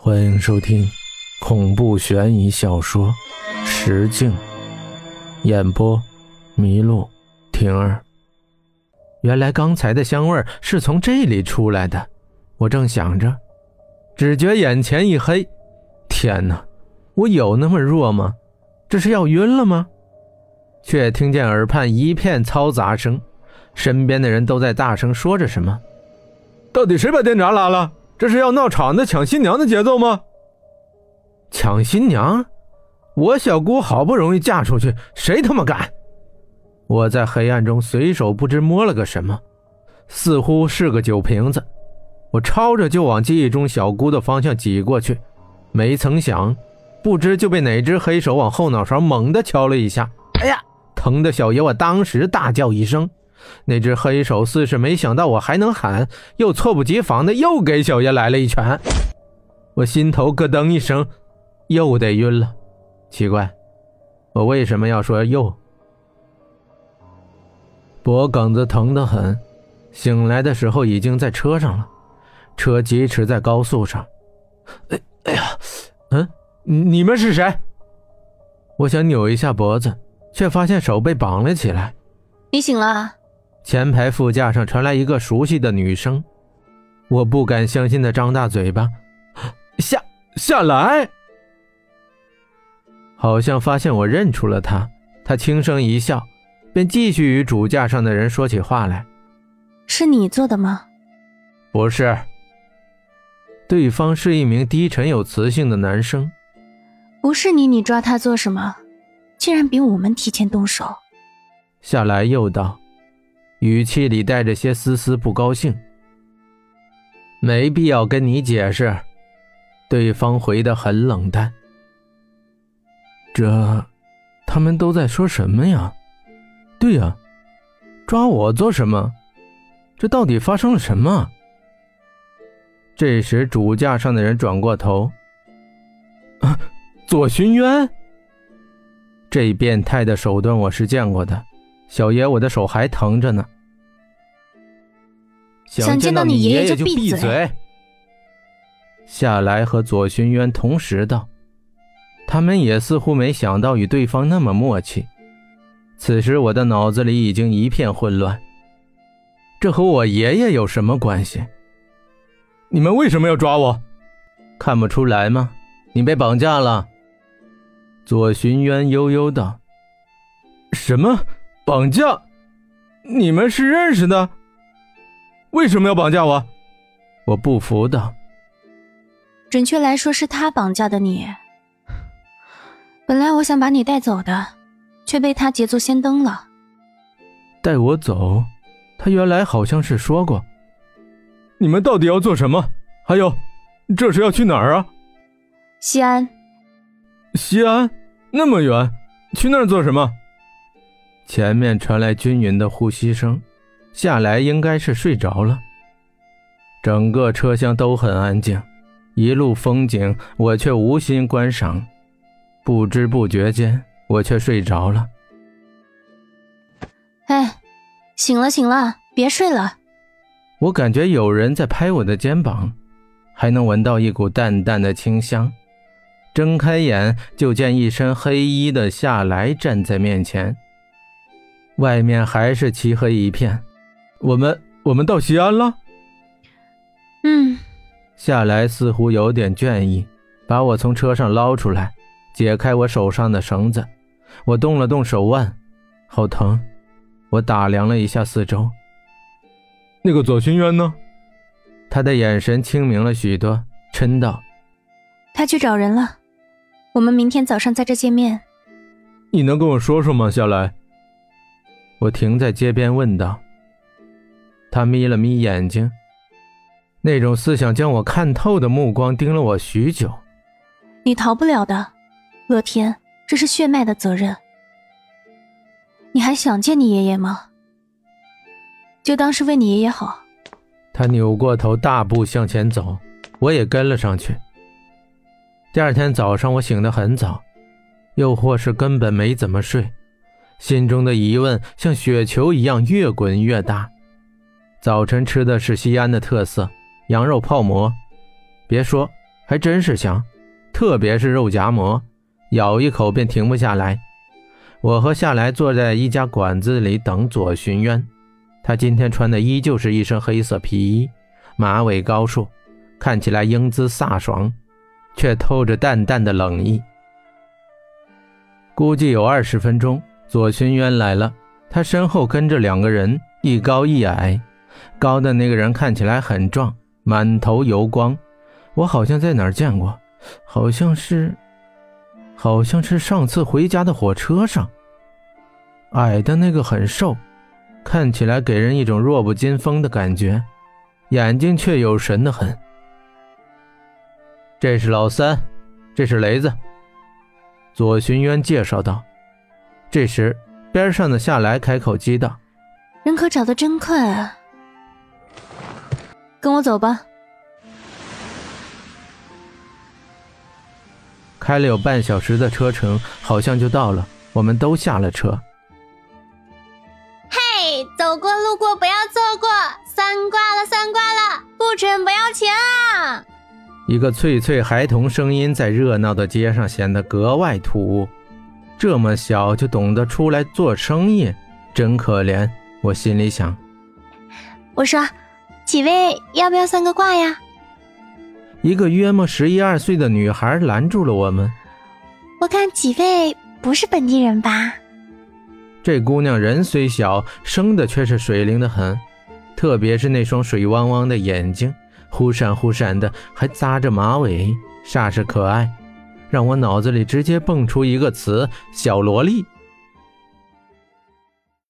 欢迎收听恐怖悬疑小说《石镜》，演播：麋鹿婷儿。原来刚才的香味是从这里出来的。我正想着，只觉眼前一黑。天哪，我有那么弱吗？这是要晕了吗？却听见耳畔一片嘈杂声，身边的人都在大声说着什么。到底谁把电闸拉了？这是要闹场子抢新娘的节奏吗？抢新娘？我小姑好不容易嫁出去，谁他妈敢？我在黑暗中随手不知摸了个什么，似乎是个酒瓶子，我抄着就往记忆中小姑的方向挤过去，没曾想，不知就被哪只黑手往后脑勺猛地敲了一下，哎呀，疼的小爷我当时大叫一声。那只黑手似是没想到我还能喊，又猝不及防的又给小爷来了一拳。我心头咯噔一声，又得晕了。奇怪，我为什么要说又？脖梗子疼得很，醒来的时候已经在车上了，车疾驰在高速上。哎哎呀，嗯，你们是谁？我想扭一下脖子，却发现手被绑了起来。你醒了。前排副驾上传来一个熟悉的女声，我不敢相信的张大嘴巴，下下来，好像发现我认出了他，他轻声一笑，便继续与主驾上的人说起话来：“是你做的吗？”“不是。”对方是一名低沉有磁性的男生。“不是你，你抓他做什么？竟然比我们提前动手。”夏来又道。语气里带着些丝丝不高兴。没必要跟你解释，对方回得很冷淡。这，他们都在说什么呀？对呀，抓我做什么？这到底发生了什么？这时主驾上的人转过头，啊，左寻渊，这变态的手段我是见过的。小爷，我的手还疼着呢。想见到你爷爷就闭嘴。夏来和左寻渊同时道，他们也似乎没想到与对方那么默契。此时我的脑子里已经一片混乱，这和我爷爷有什么关系？你们为什么要抓我？看不出来吗？你被绑架了。左寻渊悠悠道：“什么？”绑架？你们是认识的？为什么要绑架我？我不服的。准确来说，是他绑架的你。本来我想把你带走的，却被他捷足先登了。带我走？他原来好像是说过。你们到底要做什么？还有，这是要去哪儿啊？西安。西安？那么远，去那儿做什么？前面传来均匀的呼吸声，夏来应该是睡着了。整个车厢都很安静，一路风景我却无心观赏，不知不觉间我却睡着了。哎，醒了醒了，别睡了。我感觉有人在拍我的肩膀，还能闻到一股淡淡的清香。睁开眼就见一身黑衣的夏来站在面前。外面还是漆黑一片，我们我们到西安了。嗯，夏来似乎有点倦意，把我从车上捞出来，解开我手上的绳子。我动了动手腕，好疼。我打量了一下四周，那个左寻渊呢？他的眼神清明了许多，嗔道：“他去找人了，我们明天早上在这见面。”你能跟我说说吗，夏来？我停在街边问道：“他眯了眯眼睛，那种似想将我看透的目光盯了我许久。你逃不了的，乐天，这是血脉的责任。你还想见你爷爷吗？就当是为你爷爷好。”他扭过头，大步向前走，我也跟了上去。第二天早上，我醒得很早，又或是根本没怎么睡。心中的疑问像雪球一样越滚越大。早晨吃的是西安的特色羊肉泡馍，别说还真是香，特别是肉夹馍，咬一口便停不下来。我和夏来坐在一家馆子里等左寻渊，他今天穿的依旧是一身黑色皮衣，马尾高束，看起来英姿飒爽，却透着淡淡的冷意。估计有二十分钟，左寻渊来了，他身后跟着两个人，一高一矮，高的那个人看起来很壮，满头油光，我好像在哪儿见过，好像是。好像是上次回家的火车上。矮的那个很瘦，看起来给人一种弱不禁风的感觉，眼睛却有神的很。这是老三，这是雷子。左寻渊介绍道。这时，边上的夏来开口激道：“人可找的真快啊，跟我走吧。”开了有半小时的车程，好像就到了。我们都下了车。嘿，走过路过不要错过，三挂了三挂了，不准不要钱啊！一个脆脆孩童声音在热闹的街上显得格外突兀。这么小就懂得出来做生意，真可怜。我心里想。我说，几位要不要算个卦呀？一个约莫十一二岁的女孩拦住了我们。我看几位不是本地人吧？这姑娘人虽小，生的却是水灵的很，特别是那双水汪汪的眼睛，忽闪忽闪的，还扎着马尾，煞是可爱，让我脑子里直接蹦出一个词：小萝莉。